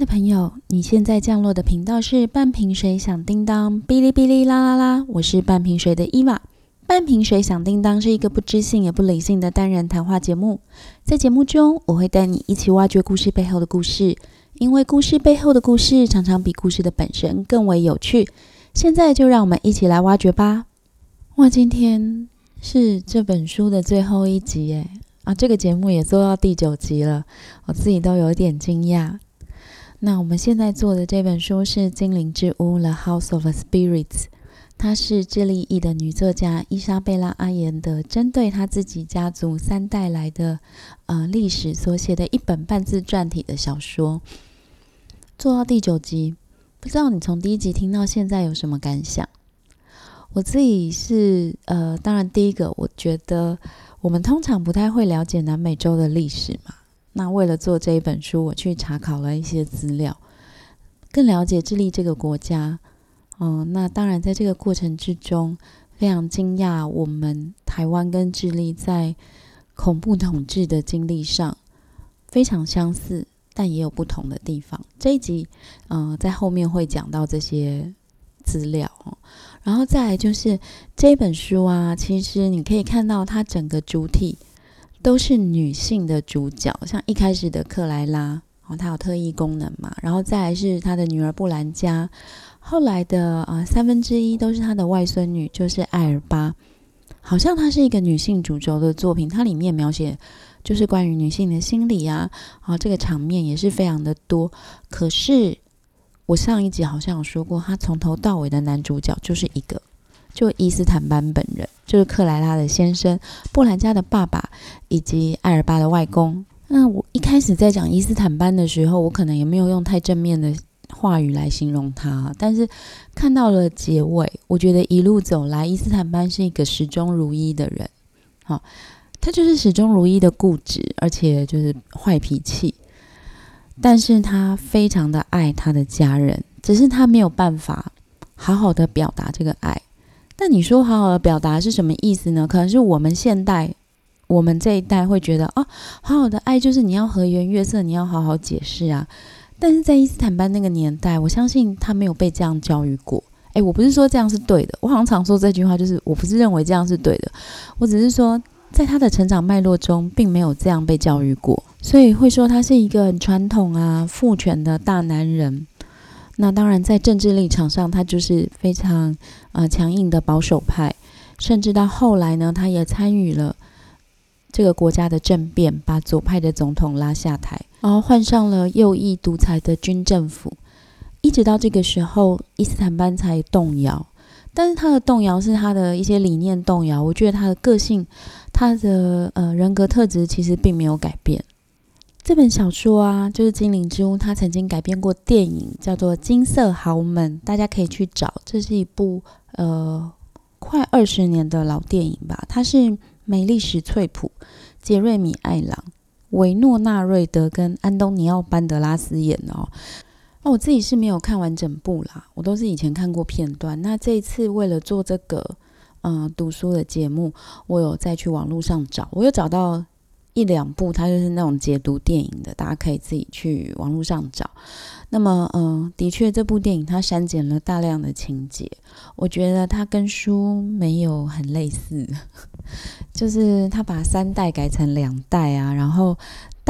的朋友，你现在降落的频道是半瓶水响叮当，哔哩哔哩啦啦啦，我是半瓶水的伊娃。半瓶水响叮当是一个不知性也不理性的单人谈话节目，在节目中我会带你一起挖掘故事背后的故事，因为故事背后的故事常常比故事的本身更为有趣。现在就让我们一起来挖掘吧！哇，今天是这本书的最后一集耶！啊，这个节目也做到第九集了，我自己都有点惊讶。那我们现在做的这本书是《精灵之屋》（The House of Spirits），它是智利裔的女作家伊莎贝拉·阿言的针对她自己家族三代来的呃历史所写的一本半自传体的小说。做到第九集，不知道你从第一集听到现在有什么感想？我自己是呃，当然第一个，我觉得我们通常不太会了解南美洲的历史嘛。那为了做这一本书，我去查考了一些资料，更了解智利这个国家。嗯，那当然在这个过程之中，非常惊讶，我们台湾跟智利在恐怖统治的经历上非常相似，但也有不同的地方。这一集，嗯，在后面会讲到这些资料。然后再来就是这本书啊，其实你可以看到它整个主体。都是女性的主角，像一开始的克莱拉，哦，她有特异功能嘛，然后再来是她的女儿布兰加，后来的啊三分之一都是她的外孙女，就是艾尔巴，好像它是一个女性主轴的作品，它里面描写就是关于女性的心理啊，啊这个场面也是非常的多。可是我上一集好像有说过，他从头到尾的男主角就是一个。就伊斯坦班本人，就是克莱拉的先生，布兰加的爸爸，以及艾尔巴的外公。那我一开始在讲伊斯坦班的时候，我可能也没有用太正面的话语来形容他。但是看到了结尾，我觉得一路走来，伊斯坦班是一个始终如一的人。好，他就是始终如一的固执，而且就是坏脾气。但是他非常的爱他的家人，只是他没有办法好好的表达这个爱。那你说好好的表达是什么意思呢？可能是我们现代，我们这一代会觉得啊，好好的爱就是你要和颜悦色，你要好好解释啊。但是在伊斯坦班那个年代，我相信他没有被这样教育过。诶，我不是说这样是对的，我好像常说这句话，就是我不是认为这样是对的，我只是说在他的成长脉络中，并没有这样被教育过，所以会说他是一个很传统啊、父权的大男人。那当然，在政治立场上，他就是非常呃强硬的保守派，甚至到后来呢，他也参与了这个国家的政变，把左派的总统拉下台，然后换上了右翼独裁的军政府。一直到这个时候，伊斯坦班才动摇，但是他的动摇是他的一些理念动摇。我觉得他的个性，他的呃人格特质其实并没有改变。这本小说啊，就是《精灵之屋》，它曾经改编过电影，叫做《金色豪门》，大家可以去找。这是一部呃快二十年的老电影吧。它是美丽史翠普、杰瑞米艾朗、维诺纳瑞德跟安东尼奥班德拉斯演的哦。那我自己是没有看完整部啦，我都是以前看过片段。那这一次为了做这个嗯读书的节目，我有再去网络上找，我有找到。一两部，它就是那种解读电影的，大家可以自己去网络上找。那么，嗯，的确，这部电影它删减了大量的情节，我觉得它跟书没有很类似，就是它把三代改成两代啊，然后。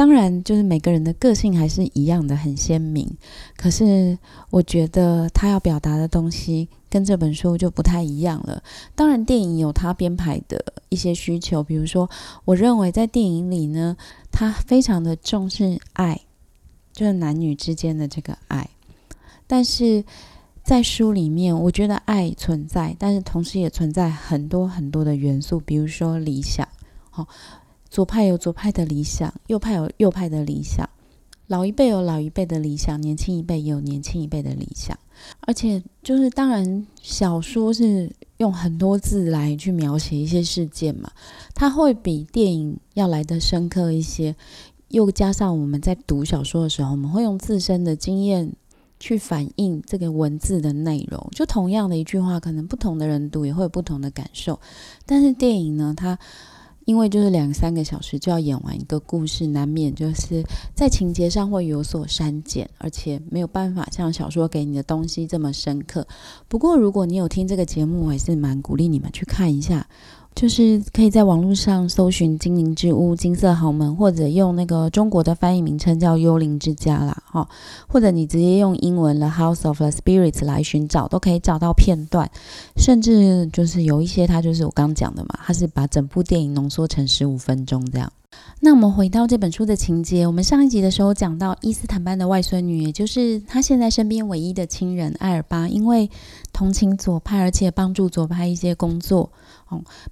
当然，就是每个人的个性还是一样的很鲜明。可是，我觉得他要表达的东西跟这本书就不太一样了。当然，电影有他编排的一些需求，比如说，我认为在电影里呢，他非常的重视爱，就是男女之间的这个爱。但是在书里面，我觉得爱存在，但是同时也存在很多很多的元素，比如说理想，好。左派有左派的理想，右派有右派的理想，老一辈有老一辈的理想，年轻一辈也有年轻一辈的理想。而且，就是当然，小说是用很多字来去描写一些事件嘛，它会比电影要来的深刻一些。又加上我们在读小说的时候，我们会用自身的经验去反映这个文字的内容。就同样的一句话，可能不同的人读也会有不同的感受。但是电影呢，它因为就是两三个小时就要演完一个故事，难免就是在情节上会有所删减，而且没有办法像小说给你的东西这么深刻。不过如果你有听这个节目，我还是蛮鼓励你们去看一下。就是可以在网络上搜寻“精灵之屋”“金色豪门”，或者用那个中国的翻译名称叫“幽灵之家”啦，哈，或者你直接用英文的 “House of the Spirits” 来寻找，都可以找到片段。甚至就是有一些，它就是我刚讲的嘛，它是把整部电影浓缩成十五分钟这样。那我们回到这本书的情节，我们上一集的时候讲到伊斯坦班的外孙女，也就是他现在身边唯一的亲人艾尔巴，因为同情左派，而且帮助左派一些工作。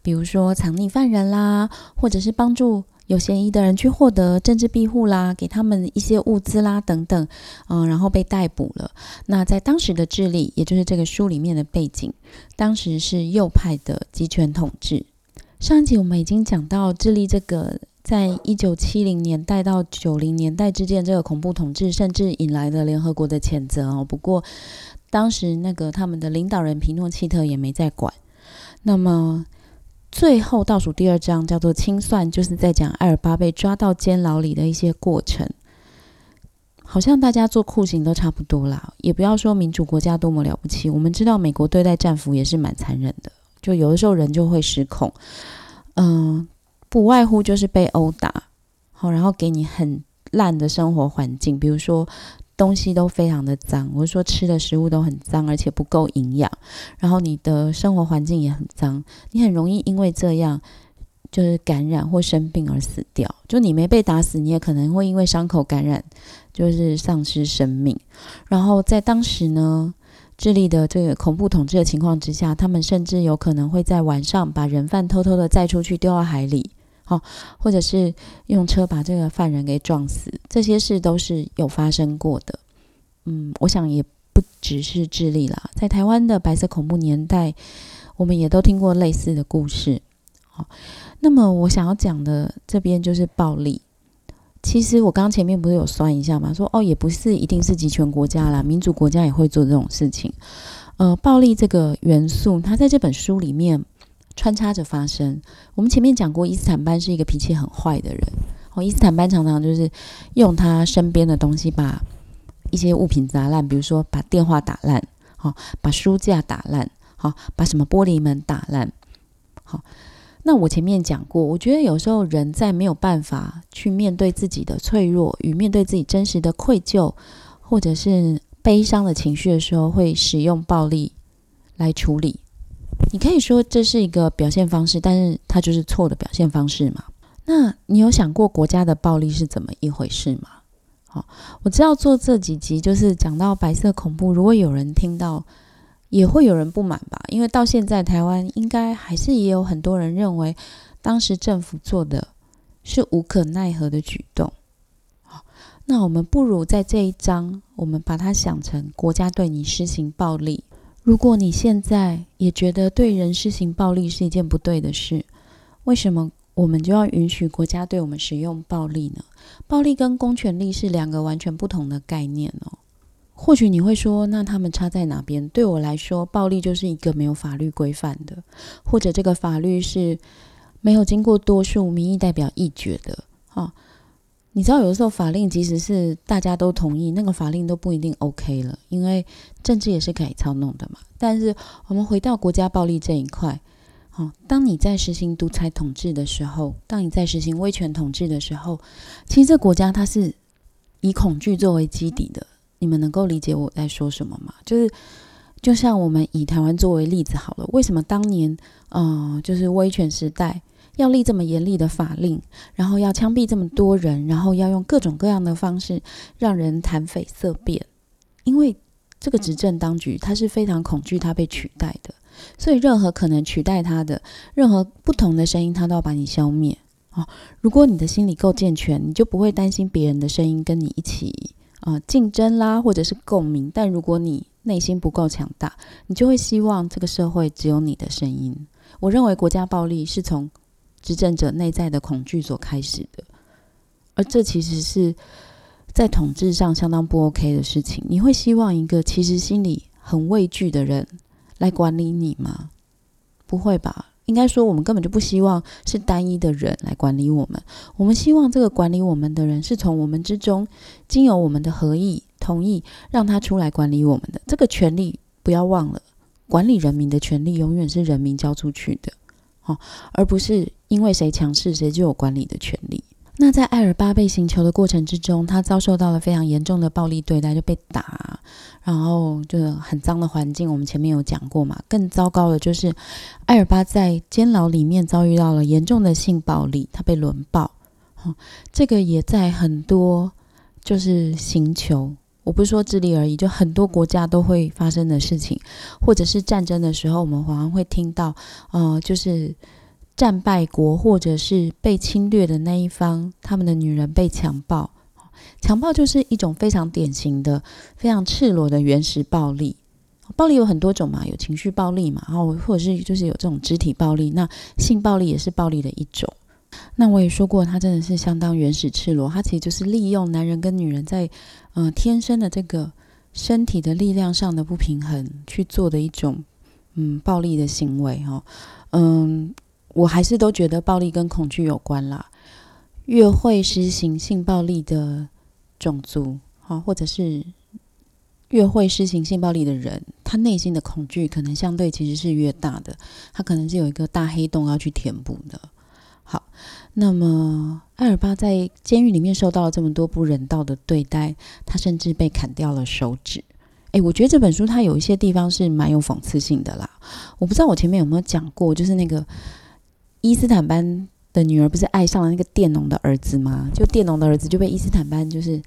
比如说藏匿犯人啦，或者是帮助有嫌疑的人去获得政治庇护啦，给他们一些物资啦等等，嗯，然后被逮捕了。那在当时的智利，也就是这个书里面的背景，当时是右派的集权统治。上一集我们已经讲到智利这个，在一九七零年代到九零年代之间，这个恐怖统治甚至引来了联合国的谴责哦。不过当时那个他们的领导人皮诺契特也没在管。那么，最后倒数第二章叫做清算，就是在讲艾尔巴被抓到监牢里的一些过程。好像大家做酷刑都差不多啦，也不要说民主国家多么了不起。我们知道美国对待战俘也是蛮残忍的，就有的时候人就会失控。嗯，不外乎就是被殴打，好，然后给你很烂的生活环境，比如说。东西都非常的脏，我说吃的食物都很脏，而且不够营养。然后你的生活环境也很脏，你很容易因为这样就是感染或生病而死掉。就你没被打死，你也可能会因为伤口感染，就是丧失生命。然后在当时呢，智利的这个恐怖统治的情况之下，他们甚至有可能会在晚上把人犯偷偷的载出去丢到海里。好，或者是用车把这个犯人给撞死，这些事都是有发生过的。嗯，我想也不只是智利啦，在台湾的白色恐怖年代，我们也都听过类似的故事。好，那么我想要讲的这边就是暴力。其实我刚前面不是有算一下嘛，说哦，也不是一定是集权国家啦，民主国家也会做这种事情。呃，暴力这个元素，它在这本书里面。穿插着发生。我们前面讲过，伊斯坦班是一个脾气很坏的人。哦，伊斯坦班常常就是用他身边的东西把一些物品砸烂，比如说把电话打烂，好，把书架打烂，好，把什么玻璃门打烂。好，那我前面讲过，我觉得有时候人在没有办法去面对自己的脆弱与面对自己真实的愧疚或者是悲伤的情绪的时候，会使用暴力来处理。你可以说这是一个表现方式，但是它就是错的表现方式嘛？那你有想过国家的暴力是怎么一回事吗？好，我知道做这几集就是讲到白色恐怖，如果有人听到，也会有人不满吧？因为到现在台湾应该还是也有很多人认为，当时政府做的是无可奈何的举动。好，那我们不如在这一章，我们把它想成国家对你施行暴力。如果你现在也觉得对人施行暴力是一件不对的事，为什么我们就要允许国家对我们使用暴力呢？暴力跟公权力是两个完全不同的概念哦。或许你会说，那他们差在哪边？对我来说，暴力就是一个没有法律规范的，或者这个法律是没有经过多数民意代表议决的，哈。你知道，有的时候法令即使是大家都同意，那个法令都不一定 OK 了，因为政治也是可以操弄的嘛。但是我们回到国家暴力这一块，好，当你在实行独裁统治的时候，当你在实行威权统治的时候，其实这国家它是以恐惧作为基底的。你们能够理解我在说什么吗？就是就像我们以台湾作为例子好了，为什么当年，嗯，就是威权时代。要立这么严厉的法令，然后要枪毙这么多人，然后要用各种各样的方式让人谈匪色变，因为这个执政当局他是非常恐惧他被取代的，所以任何可能取代他的任何不同的声音，他都要把你消灭啊！如果你的心理够健全，你就不会担心别人的声音跟你一起啊竞争啦，或者是共鸣。但如果你内心不够强大，你就会希望这个社会只有你的声音。我认为国家暴力是从。执政者内在的恐惧所开始的，而这其实是在统治上相当不 OK 的事情。你会希望一个其实心里很畏惧的人来管理你吗？不会吧，应该说，我们根本就不希望是单一的人来管理我们。我们希望这个管理我们的人是从我们之中，经由我们的合意同意，让他出来管理我们的。这个权利不要忘了，管理人民的权利永远是人民交出去的，哦，而不是因为谁强势谁就有管理的权利。那在艾尔巴被刑求的过程之中，他遭受到了非常严重的暴力对待，就被打，然后就很脏的环境。我们前面有讲过嘛，更糟糕的就是艾尔巴在监牢里面遭遇到了严重的性暴力，他被轮暴。哦，这个也在很多就是刑求，我不是说智利而已，就很多国家都会发生的事情，或者是战争的时候，我们往往会听到，呃，就是。战败国或者是被侵略的那一方，他们的女人被强暴，强暴就是一种非常典型的、非常赤裸的原始暴力。暴力有很多种嘛，有情绪暴力嘛，然后或者是就是有这种肢体暴力，那性暴力也是暴力的一种。那我也说过，它真的是相当原始赤裸，它其实就是利用男人跟女人在嗯天生的这个身体的力量上的不平衡去做的一种嗯暴力的行为哈，嗯。我还是都觉得暴力跟恐惧有关啦。越会实行性暴力的种族，哈，或者是越会实行性暴力的人，他内心的恐惧可能相对其实是越大的。他可能是有一个大黑洞要去填补的。那么艾尔巴在监狱里面受到了这么多不人道的对待，他甚至被砍掉了手指。诶，我觉得这本书它有一些地方是蛮有讽刺性的啦。我不知道我前面有没有讲过，就是那个。伊斯坦班的女儿不是爱上了那个佃农的儿子吗？就佃农的儿子就被伊斯坦班就是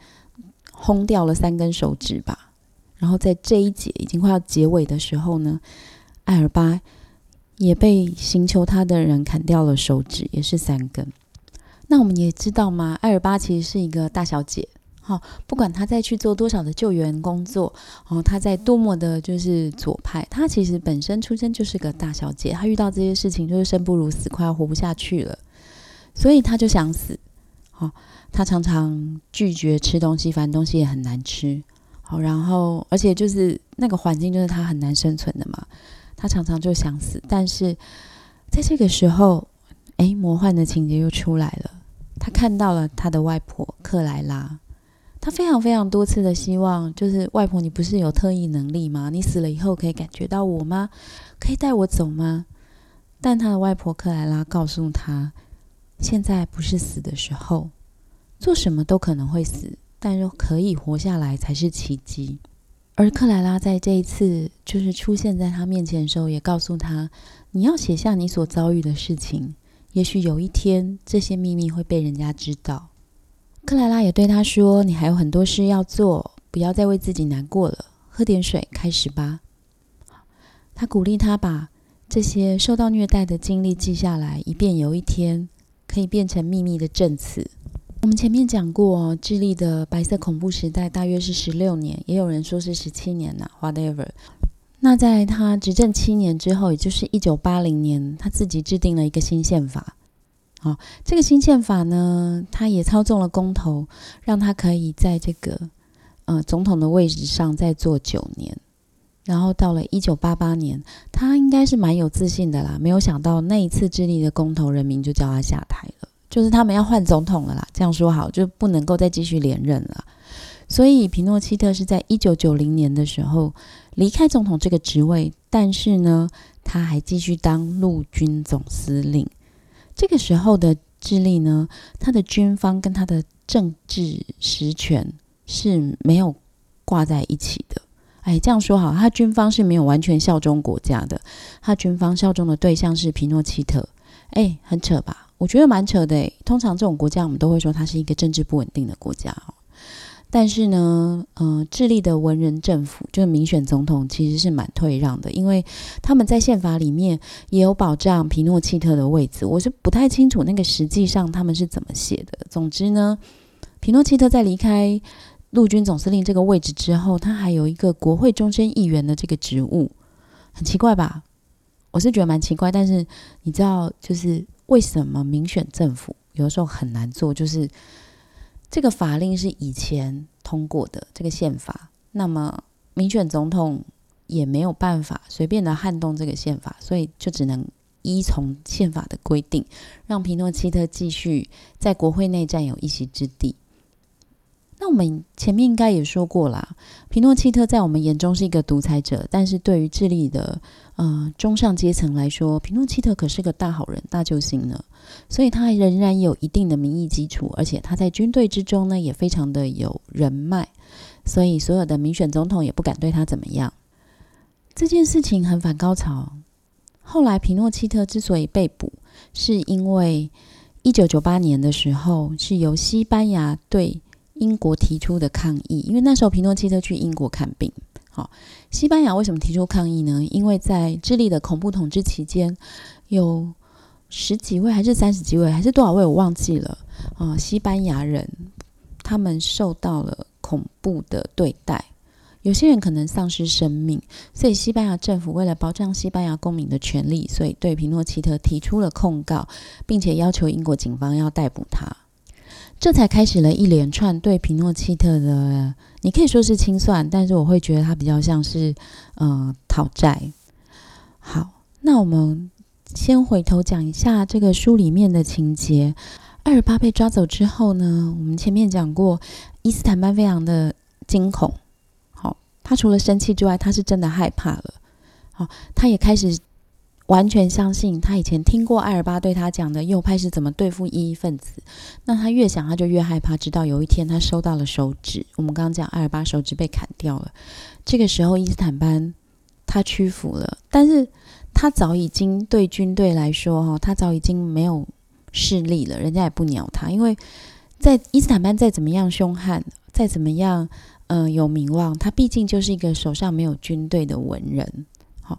轰掉了三根手指吧。然后在这一节已经快要结尾的时候呢，艾尔巴也被寻求他的人砍掉了手指，也是三根。那我们也知道嘛，艾尔巴其实是一个大小姐。好，不管他在去做多少的救援工作，哦，他在多么的就是左派，他其实本身出身就是个大小姐，他遇到这些事情就是生不如死，快要活不下去了，所以他就想死。好，他常常拒绝吃东西，反正东西也很难吃。好，然后而且就是那个环境就是他很难生存的嘛，他常常就想死。但是在这个时候，哎，魔幻的情节又出来了，他看到了他的外婆克莱拉。他非常非常多次的希望，就是外婆，你不是有特异能力吗？你死了以后可以感觉到我吗？可以带我走吗？但他的外婆克莱拉告诉他，现在不是死的时候，做什么都可能会死，但是可以活下来才是奇迹。而克莱拉在这一次就是出现在他面前的时候，也告诉他，你要写下你所遭遇的事情，也许有一天这些秘密会被人家知道。克莱拉也对他说：“你还有很多事要做，不要再为自己难过了。喝点水，开始吧。”他鼓励他把这些受到虐待的经历记下来，以便有一天可以变成秘密的证词。我们前面讲过，智利的白色恐怖时代大约是十六年，也有人说是十七年呢。Whatever。那在他执政七年之后，也就是一九八零年，他自己制定了一个新宪法。好，这个新宪法呢，他也操纵了公投，让他可以在这个呃总统的位置上再做九年。然后到了一九八八年，他应该是蛮有自信的啦，没有想到那一次智利的公投，人民就叫他下台了，就是他们要换总统了啦。这样说好，就不能够再继续连任了。所以皮诺奇特是在一九九零年的时候离开总统这个职位，但是呢，他还继续当陆军总司令。这个时候的智利呢，他的军方跟他的政治实权是没有挂在一起的。哎，这样说好，他军方是没有完全效忠国家的，他军方效忠的对象是皮诺奇特。哎，很扯吧？我觉得蛮扯的。通常这种国家，我们都会说它是一个政治不稳定的国家哦。但是呢，呃，智利的文人政府就是民选总统，其实是蛮退让的，因为他们在宪法里面也有保障皮诺契特的位置。我是不太清楚那个实际上他们是怎么写的。总之呢，皮诺契特在离开陆军总司令这个位置之后，他还有一个国会终身议员的这个职务，很奇怪吧？我是觉得蛮奇怪。但是你知道，就是为什么民选政府有的时候很难做，就是。这个法令是以前通过的这个宪法，那么民选总统也没有办法随便的撼动这个宪法，所以就只能依从宪法的规定，让皮诺契特继续在国会内占有一席之地。那我们前面应该也说过啦，皮诺契特在我们眼中是一个独裁者，但是对于智利的呃中上阶层来说，皮诺契特可是个大好人、大救星呢。所以他仍然有一定的民意基础，而且他在军队之中呢也非常的有人脉，所以所有的民选总统也不敢对他怎么样。这件事情很反高潮。后来皮诺契特之所以被捕，是因为一九九八年的时候是由西班牙对英国提出的抗议，因为那时候皮诺奇特去英国看病。好，西班牙为什么提出抗议呢？因为在智利的恐怖统治期间，有十几位还是三十几位还是多少位我忘记了啊，西班牙人他们受到了恐怖的对待。有些人可能丧失生命，所以西班牙政府为了保障西班牙公民的权利，所以对皮诺奇特提出了控告，并且要求英国警方要逮捕他。这才开始了一连串对皮诺契特的，你可以说是清算，但是我会觉得他比较像是呃讨债。好，那我们先回头讲一下这个书里面的情节。二十八被抓走之后呢，我们前面讲过，伊斯坦班非常的惊恐。好他除了生气之外，他是真的害怕了。好，他也开始完全相信他以前听过艾尔巴对他讲的右派是怎么对付异议分子。那他越想，他就越害怕。直到有一天，他收到了手指。我们刚刚讲艾尔巴手指被砍掉了。这个时候，伊斯坦班他屈服了，但是他早已经对军队来说，哈，他早已经没有势力了。人家也不鸟他，因为在伊斯坦班再怎么样凶悍，再怎么样。嗯，有名望，他毕竟就是一个手上没有军队的文人，好，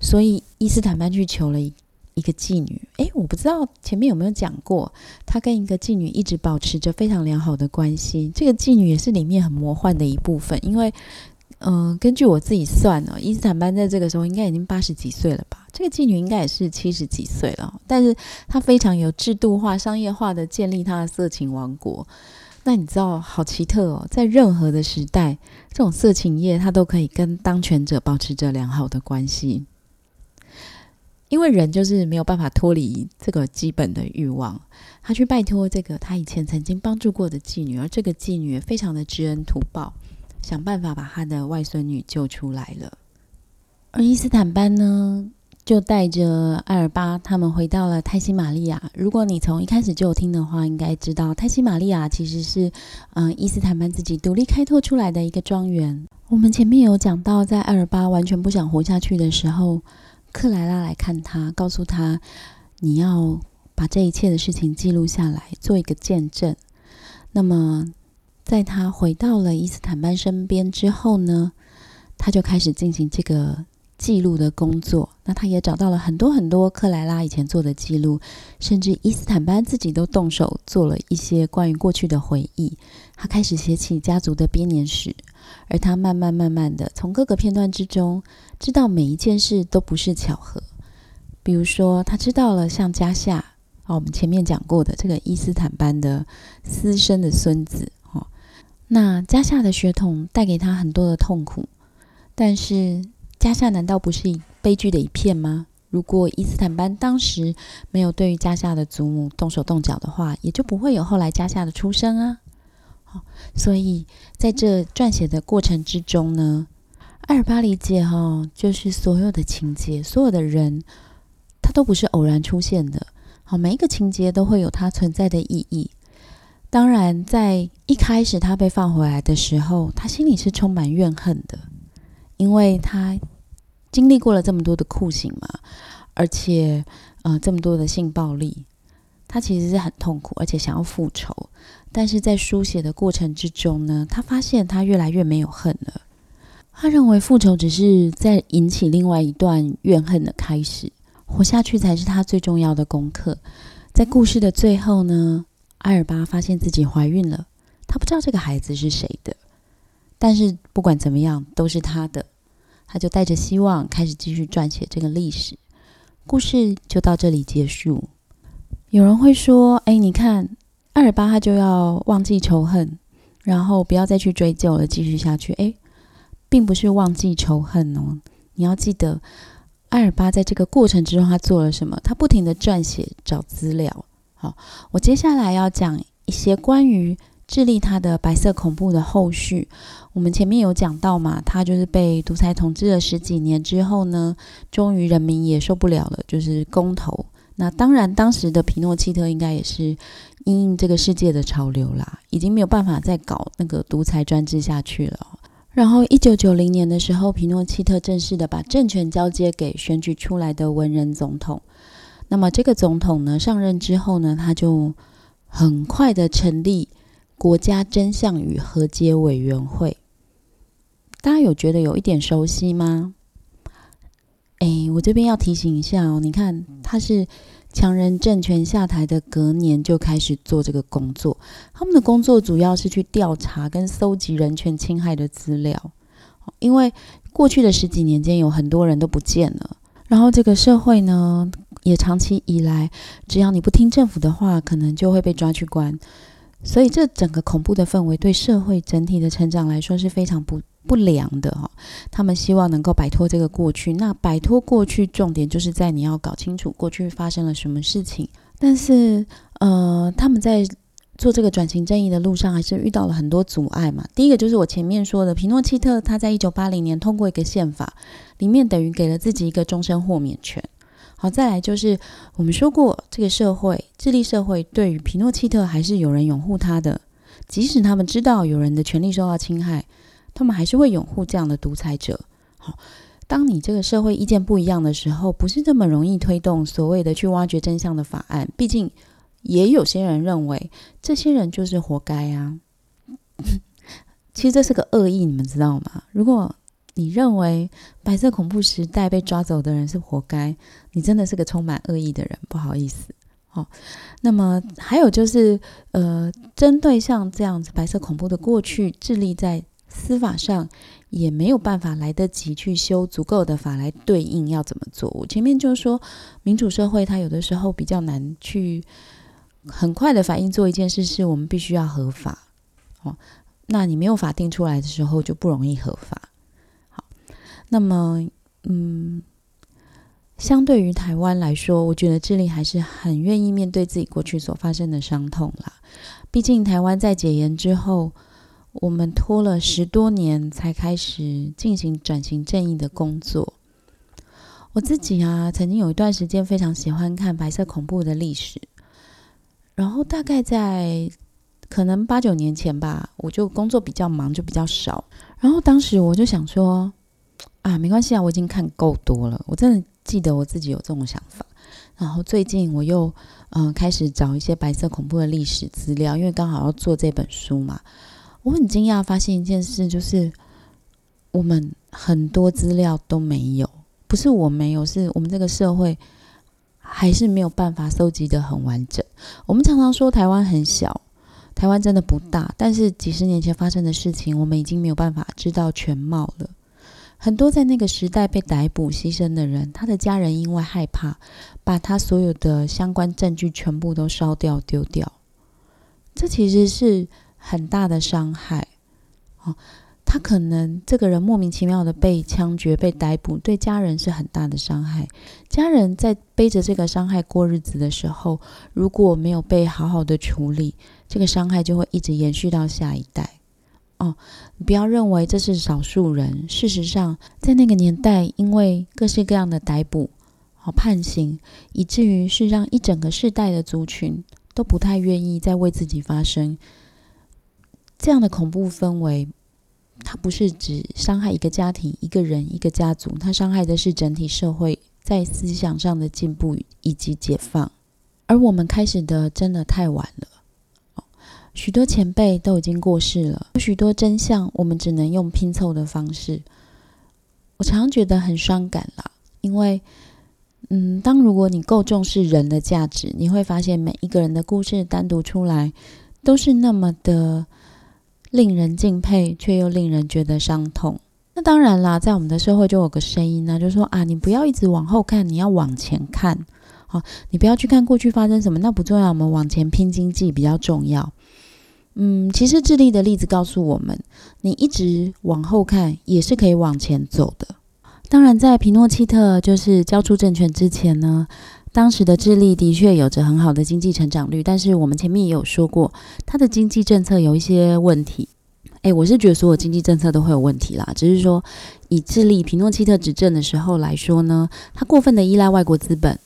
所以伊斯坦班去求了一个妓女。诶，我不知道前面有没有讲过，他跟一个妓女一直保持着非常良好的关系。这个妓女也是里面很魔幻的一部分，因为，嗯，根据我自己算呢，伊斯坦班在这个时候应该已经八十几岁了吧？这个妓女应该也是七十几岁了，但是她非常有制度化、商业化的建立她的色情王国。那你知道好奇特哦，在任何的时代，这种色情业它都可以跟当权者保持着良好的关系，因为人就是没有办法脱离这个基本的欲望。他去拜托这个他以前曾经帮助过的妓女，而这个妓女非常的知恩图报，想办法把他的外孙女救出来了。而伊斯坦班呢？就带着艾尔巴他们回到了泰西玛利亚。如果你从一开始就有听的话，应该知道泰西玛利亚其实是嗯伊斯坦班自己独立开拓出来的一个庄园。我们前面有讲到，在艾尔巴完全不想活下去的时候，克莱拉来看他，告诉他你要把这一切的事情记录下来，做一个见证。那么在他回到了伊斯坦班身边之后呢，他就开始进行这个。记录的工作，那他也找到了很多很多克莱拉以前做的记录，甚至伊斯坦班自己都动手做了一些关于过去的回忆。他开始写起家族的编年史，而他慢慢慢慢的从各个片段之中知道每一件事都不是巧合。比如说，他知道了像加夏，哦，我们前面讲过的这个伊斯坦班的私生的孙子，哦，那加夏的血统带给他很多的痛苦，但是。加夏难道不是悲剧的一片吗？如果伊斯坦班当时没有对于加夏的祖母动手动脚的话，也就不会有后来加夏的出生啊。好，所以在这撰写的过程之中呢，阿尔巴理解哈，就是所有的情节，所有的人，他都不是偶然出现的。好，每一个情节都会有它存在的意义。当然，在一开始他被放回来的时候，他心里是充满怨恨的。因为他经历过了这么多的酷刑嘛，而且呃这么多的性暴力，他其实是很痛苦，而且想要复仇。但是在书写的过程之中呢，他发现他越来越没有恨了。他认为复仇只是在引起另外一段怨恨的开始，活下去才是他最重要的功课。在故事的最后呢，艾尔巴发现自己怀孕了，他不知道这个孩子是谁的。但是不管怎么样，都是他的，他就带着希望开始继续撰写这个历史故事，就到这里结束。有人会说：“哎，你看，二尔巴他就要忘记仇恨，然后不要再去追究了，继续下去。”哎，并不是忘记仇恨哦，你要记得，艾尔巴在这个过程之中，他做了什么？他不停的撰写、找资料。好，我接下来要讲一些关于智利他的白色恐怖的后续。我们前面有讲到嘛，他就是被独裁统治了十几年之后呢，终于人民也受不了了，就是公投。那当然，当时的皮诺契特应该也是因应这个世界的潮流啦，已经没有办法再搞那个独裁专制下去了。然后，一九九零年的时候，皮诺契特正式的把政权交接给选举出来的文人总统。那么，这个总统呢上任之后呢，他就很快的成立国家真相与和解委员会。大家有觉得有一点熟悉吗？哎，我这边要提醒一下哦，你看他是强人政权下台的隔年就开始做这个工作，他们的工作主要是去调查跟搜集人权侵害的资料，因为过去的十几年间有很多人都不见了，然后这个社会呢也长期以来，只要你不听政府的话，可能就会被抓去关，所以这整个恐怖的氛围对社会整体的成长来说是非常不。不良的哈，他们希望能够摆脱这个过去。那摆脱过去，重点就是在你要搞清楚过去发生了什么事情。但是，呃，他们在做这个转型正义的路上，还是遇到了很多阻碍嘛。第一个就是我前面说的，皮诺契特他在一九八零年通过一个宪法，里面等于给了自己一个终身豁免权。好，再来就是我们说过，这个社会，智利社会对于皮诺契特还是有人拥护他的，即使他们知道有人的权利受到侵害。他们还是会拥护这样的独裁者。好，当你这个社会意见不一样的时候，不是这么容易推动所谓的去挖掘真相的法案。毕竟，也有些人认为这些人就是活该啊。其实这是个恶意，你们知道吗？如果你认为白色恐怖时代被抓走的人是活该，你真的是个充满恶意的人。不好意思。好，那么还有就是，呃，针对像这样子白色恐怖的过去，智力在。司法上也没有办法来得及去修足够的法来对应要怎么做。我前面就说，民主社会它有的时候比较难去很快的反应做一件事，是我们必须要合法哦。那你没有法定出来的时候，就不容易合法。那么嗯，相对于台湾来说，我觉得智利还是很愿意面对自己过去所发生的伤痛啦。毕竟台湾在解严之后。我们拖了十多年才开始进行转型正义的工作。我自己啊，曾经有一段时间非常喜欢看白色恐怖的历史，然后大概在可能八九年前吧，我就工作比较忙，就比较少。然后当时我就想说，啊，没关系啊，我已经看够多了。我真的记得我自己有这种想法。然后最近我又嗯开始找一些白色恐怖的历史资料，因为刚好要做这本书嘛。我很惊讶，发现一件事，就是我们很多资料都没有，不是我没有，是我们这个社会还是没有办法收集的很完整。我们常常说台湾很小，台湾真的不大，但是几十年前发生的事情，我们已经没有办法知道全貌了。很多在那个时代被逮捕牺牲的人，他的家人因为害怕，把他所有的相关证据全部都烧掉丢掉，这其实是。很大的伤害，哦，他可能这个人莫名其妙的被枪决、被逮捕，对家人是很大的伤害。家人在背着这个伤害过日子的时候，如果没有被好好的处理，这个伤害就会一直延续到下一代。哦，不要认为这是少数人，事实上，在那个年代，因为各式各样的逮捕、哦判刑，以至于是让一整个世代的族群都不太愿意再为自己发声。这样的恐怖氛围，它不是只伤害一个家庭、一个人、一个家族，它伤害的是整体社会在思想上的进步以及解放。而我们开始的真的太晚了，许多前辈都已经过世了，有许多真相我们只能用拼凑的方式。我常常觉得很伤感啦，因为，嗯，当如果你够重视人的价值，你会发现每一个人的故事单独出来都是那么的。令人敬佩，却又令人觉得伤痛。那当然啦，在我们的社会就有个声音呢，就说啊，你不要一直往后看，你要往前看。好，你不要去看过去发生什么，那不重要，我们往前拼经济比较重要。嗯，其实智利的例子告诉我们，你一直往后看也是可以往前走的。当然，在皮诺契特就是交出政权之前呢，当时的智利的确有着很好的经济成长率，但是我们前面也有说过，它的经济政策有一些问题。诶，我是觉得所有经济政策都会有问题啦，只是说以智利皮诺契特执政的时候来说呢，他过分的依赖外国资本，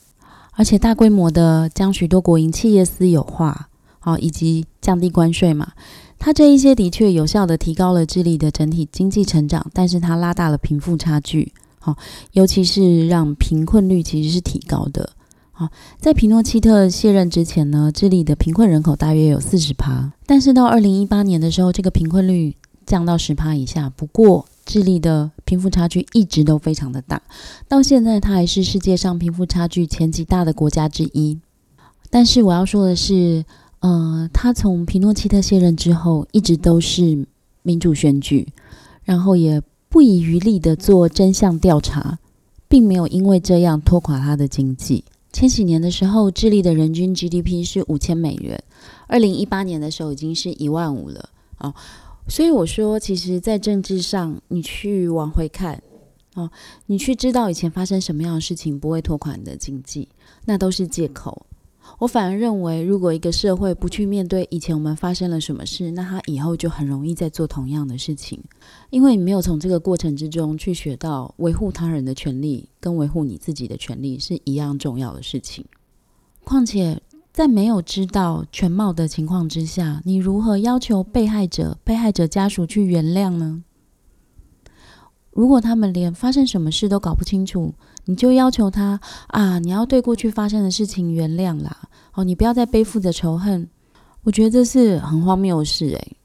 而且大规模的将许多国营企业私有化，好以及降低关税嘛。它这一些的确有效的提高了智利的整体经济成长，但是它拉大了贫富差距，好，尤其是让贫困率其实是提高的。好，在皮诺契特卸任之前呢，智利的贫困人口大约有四十趴，但是到二零一八年的时候，这个贫困率降到十趴以下。不过，智利的贫富差距一直都非常的大，到现在它还是世界上贫富差距前几大的国家之一。但是我要说的是。呃，他从皮诺奇特卸任之后，一直都是民主选举，然后也不遗余力的做真相调查，并没有因为这样拖垮他的经济。千禧年的时候，智利的人均 GDP 是五千美元，二零一八年的时候已经是一万五了哦。所以我说，其实，在政治上，你去往回看哦，你去知道以前发生什么样的事情不会拖垮你的经济，那都是借口。我反而认为，如果一个社会不去面对以前我们发生了什么事，那他以后就很容易再做同样的事情，因为你没有从这个过程之中去学到维护他人的权利跟维护你自己的权利是一样重要的事情。况且，在没有知道全貌的情况之下，你如何要求被害者、被害者家属去原谅呢？如果他们连发生什么事都搞不清楚，你就要求他啊，你要对过去发生的事情原谅啦，哦，你不要再背负着仇恨。我觉得这是很荒谬的事，诶，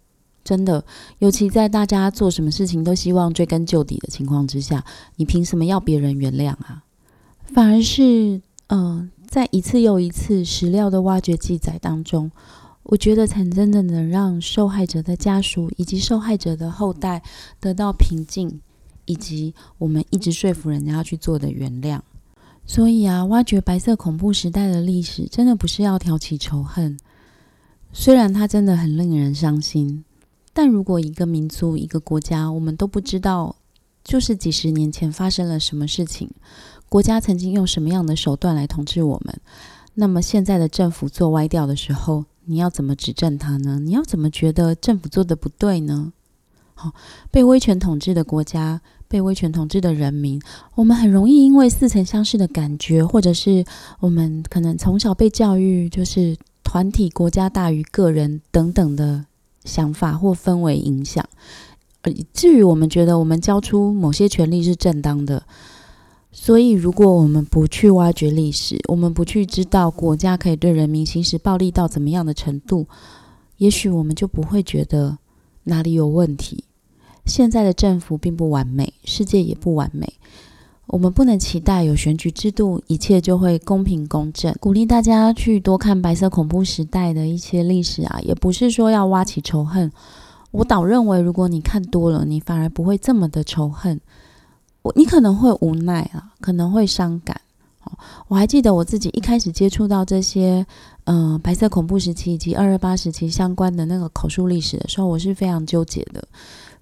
真的，尤其在大家做什么事情都希望追根究底的情况之下，你凭什么要别人原谅啊？反而是，嗯，在一次又一次史料的挖掘记载当中，我觉得才真的能让受害者的家属以及受害者的后代得到平静。以及我们一直说服人家要去做的原谅，所以啊，挖掘白色恐怖时代的历史，真的不是要挑起仇恨。虽然它真的很令人伤心，但如果一个民族、一个国家，我们都不知道，就是几十年前发生了什么事情，国家曾经用什么样的手段来统治我们，那么现在的政府做歪掉的时候，你要怎么指正他呢？你要怎么觉得政府做的不对呢？好，被威权统治的国家。被威权统治的人民，我们很容易因为似曾相识的感觉，或者是我们可能从小被教育就是团体国家大于个人等等的想法或氛围影响，以至于我们觉得我们交出某些权利是正当的。所以，如果我们不去挖掘历史，我们不去知道国家可以对人民行使暴力到怎么样的程度，也许我们就不会觉得哪里有问题。现在的政府并不完美，世界也不完美。我们不能期待有选举制度，一切就会公平公正。鼓励大家去多看白色恐怖时代的一些历史啊，也不是说要挖起仇恨。我倒认为，如果你看多了，你反而不会这么的仇恨。我你可能会无奈啊，可能会伤感。我还记得我自己一开始接触到这些，嗯，白色恐怖时期以及二二八时期相关的那个口述历史的时候，我是非常纠结的。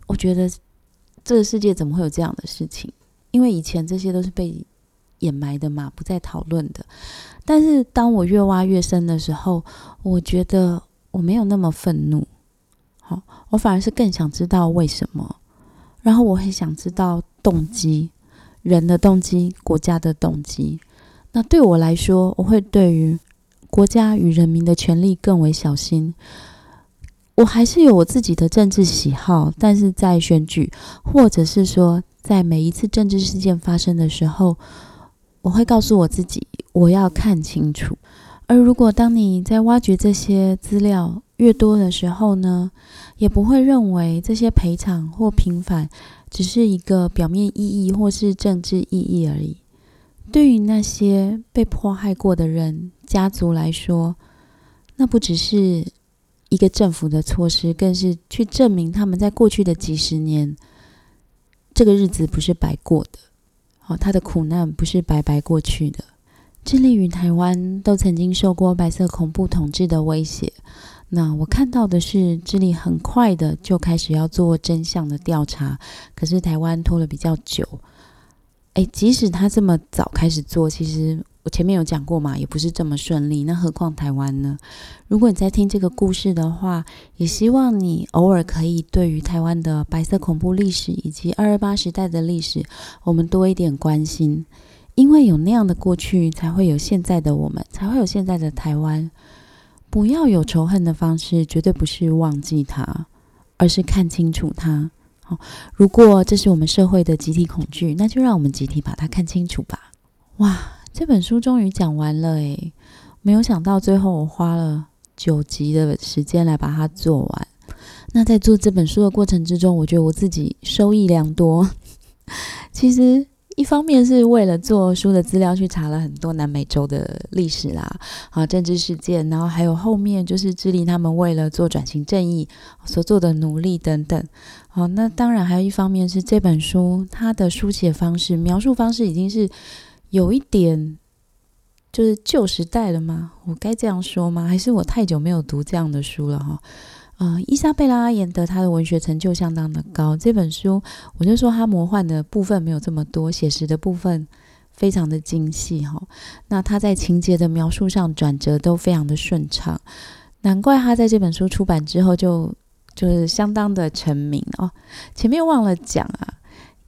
我觉得这个世界怎么会有这样的事情？因为以前这些都是被掩埋的嘛，不再讨论的。但是当我越挖越深的时候，我觉得我没有那么愤怒，好，我反而是更想知道为什么。然后我很想知道动机，人的动机，国家的动机。那对我来说，我会对于国家与人民的权利更为小心。我还是有我自己的政治喜好，但是在选举，或者是说在每一次政治事件发生的时候，我会告诉我自己，我要看清楚。而如果当你在挖掘这些资料越多的时候呢，也不会认为这些赔偿或平反只是一个表面意义或是政治意义而已。对于那些被迫害过的人家族来说，那不只是。一个政府的措施，更是去证明他们在过去的几十年，这个日子不是白过的。好，他的苦难不是白白过去的。智利与台湾都曾经受过白色恐怖统治的威胁。那我看到的是，智利很快的就开始要做真相的调查，可是台湾拖了比较久。哎，即使他这么早开始做，其实我前面有讲过嘛，也不是这么顺利。那何况台湾呢？如果你在听这个故事的话，也希望你偶尔可以对于台湾的白色恐怖历史以及二二八时代的历史，我们多一点关心。因为有那样的过去，才会有现在的我们，才会有现在的台湾。不要有仇恨的方式，绝对不是忘记它，而是看清楚它。好，如果这是我们社会的集体恐惧，那就让我们集体把它看清楚吧。哇，这本书终于讲完了诶，没有想到最后我花了九集的时间来把它做完。那在做这本书的过程之中，我觉得我自己收益良多。其实。一方面是为了做书的资料去查了很多南美洲的历史啦，啊政治事件，然后还有后面就是智利他们为了做转型正义所做的努力等等。好，那当然还有一方面是这本书它的书写方式、描述方式已经是有一点就是旧时代了吗？我该这样说吗？还是我太久没有读这样的书了哈？啊，伊莎贝拉·阿言德她的文学成就相当的高。这本书，我就说她魔幻的部分没有这么多，写实的部分非常的精细哈。那她在情节的描述上转折都非常的顺畅，难怪她在这本书出版之后就就是相当的成名哦。前面忘了讲啊。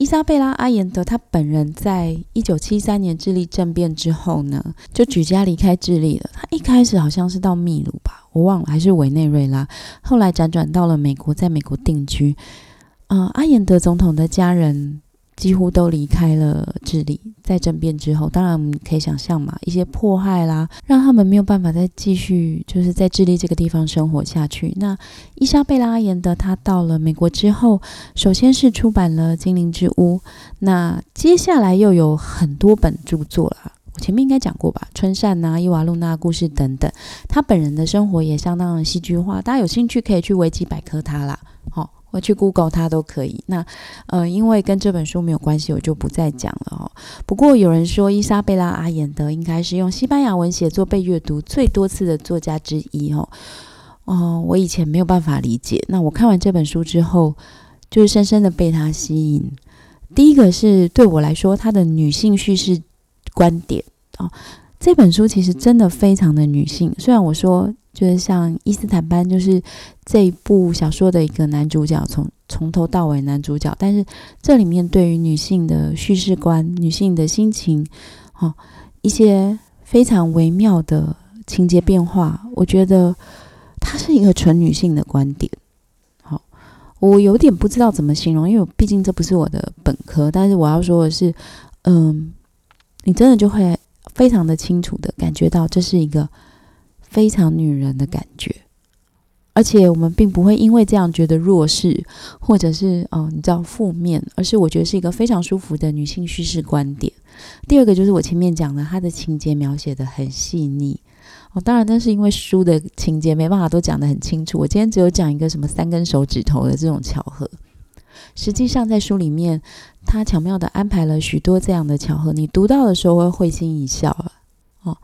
伊莎贝拉·阿延德，他本人在一九七三年智利政变之后呢，就举家离开智利了。他一开始好像是到秘鲁吧，我忘了，还是委内瑞拉，后来辗转到了美国，在美国定居。啊，阿延德总统的家人。几乎都离开了智利，在政变之后，当然我们可以想象嘛，一些迫害啦，让他们没有办法再继续就是在智利这个地方生活下去。那伊莎贝拉·阿延德他到了美国之后，首先是出版了《精灵之屋》，那接下来又有很多本著作了。我前面应该讲过吧，《春扇》呐，《伊娃露娜故事》等等。他本人的生活也相当的戏剧化，大家有兴趣可以去维基百科他啦。好。我去 Google 它都可以。那，呃，因为跟这本书没有关系，我就不再讲了哦。不过有人说，伊莎贝拉·阿言德应该是用西班牙文写作被阅读最多次的作家之一哦。哦，我以前没有办法理解。那我看完这本书之后，就是深深的被他吸引。第一个是对我来说，他的女性叙事观点哦。这本书其实真的非常的女性，虽然我说。就是像伊斯坦班，就是这一部小说的一个男主角，从从头到尾男主角。但是这里面对于女性的叙事观、女性的心情，哦，一些非常微妙的情节变化，我觉得它是一个纯女性的观点。好，我有点不知道怎么形容，因为毕竟这不是我的本科。但是我要说的是，嗯，你真的就会非常的清楚的感觉到这是一个。非常女人的感觉，而且我们并不会因为这样觉得弱势，或者是哦，你知道负面，而是我觉得是一个非常舒服的女性叙事观点。第二个就是我前面讲的，它的情节描写的很细腻哦。当然，那是因为书的情节没办法都讲得很清楚。我今天只有讲一个什么三根手指头的这种巧合，实际上在书里面，他巧妙的安排了许多这样的巧合，你读到的时候会会心一笑啊，哦。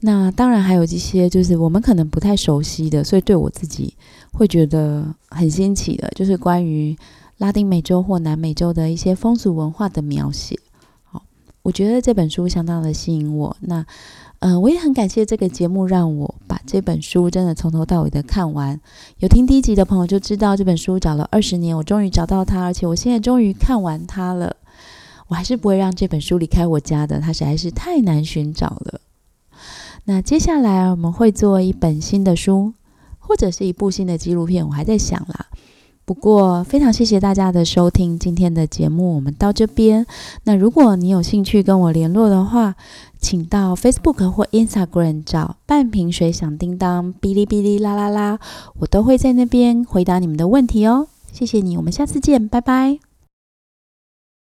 那当然还有一些，就是我们可能不太熟悉的，所以对我自己会觉得很新奇的，就是关于拉丁美洲或南美洲的一些风俗文化的描写。好，我觉得这本书相当的吸引我。那，呃，我也很感谢这个节目，让我把这本书真的从头到尾的看完。有听第一集的朋友就知道，这本书找了二十年，我终于找到它，而且我现在终于看完它了。我还是不会让这本书离开我家的，它实在是太难寻找了。那接下来我们会做一本新的书，或者是一部新的纪录片，我还在想啦。不过非常谢谢大家的收听，今天的节目我们到这边。那如果你有兴趣跟我联络的话，请到 Facebook 或 Instagram 找半瓶水响叮当、哔哩哔哩啦啦啦，我都会在那边回答你们的问题哦。谢谢你，我们下次见，拜拜。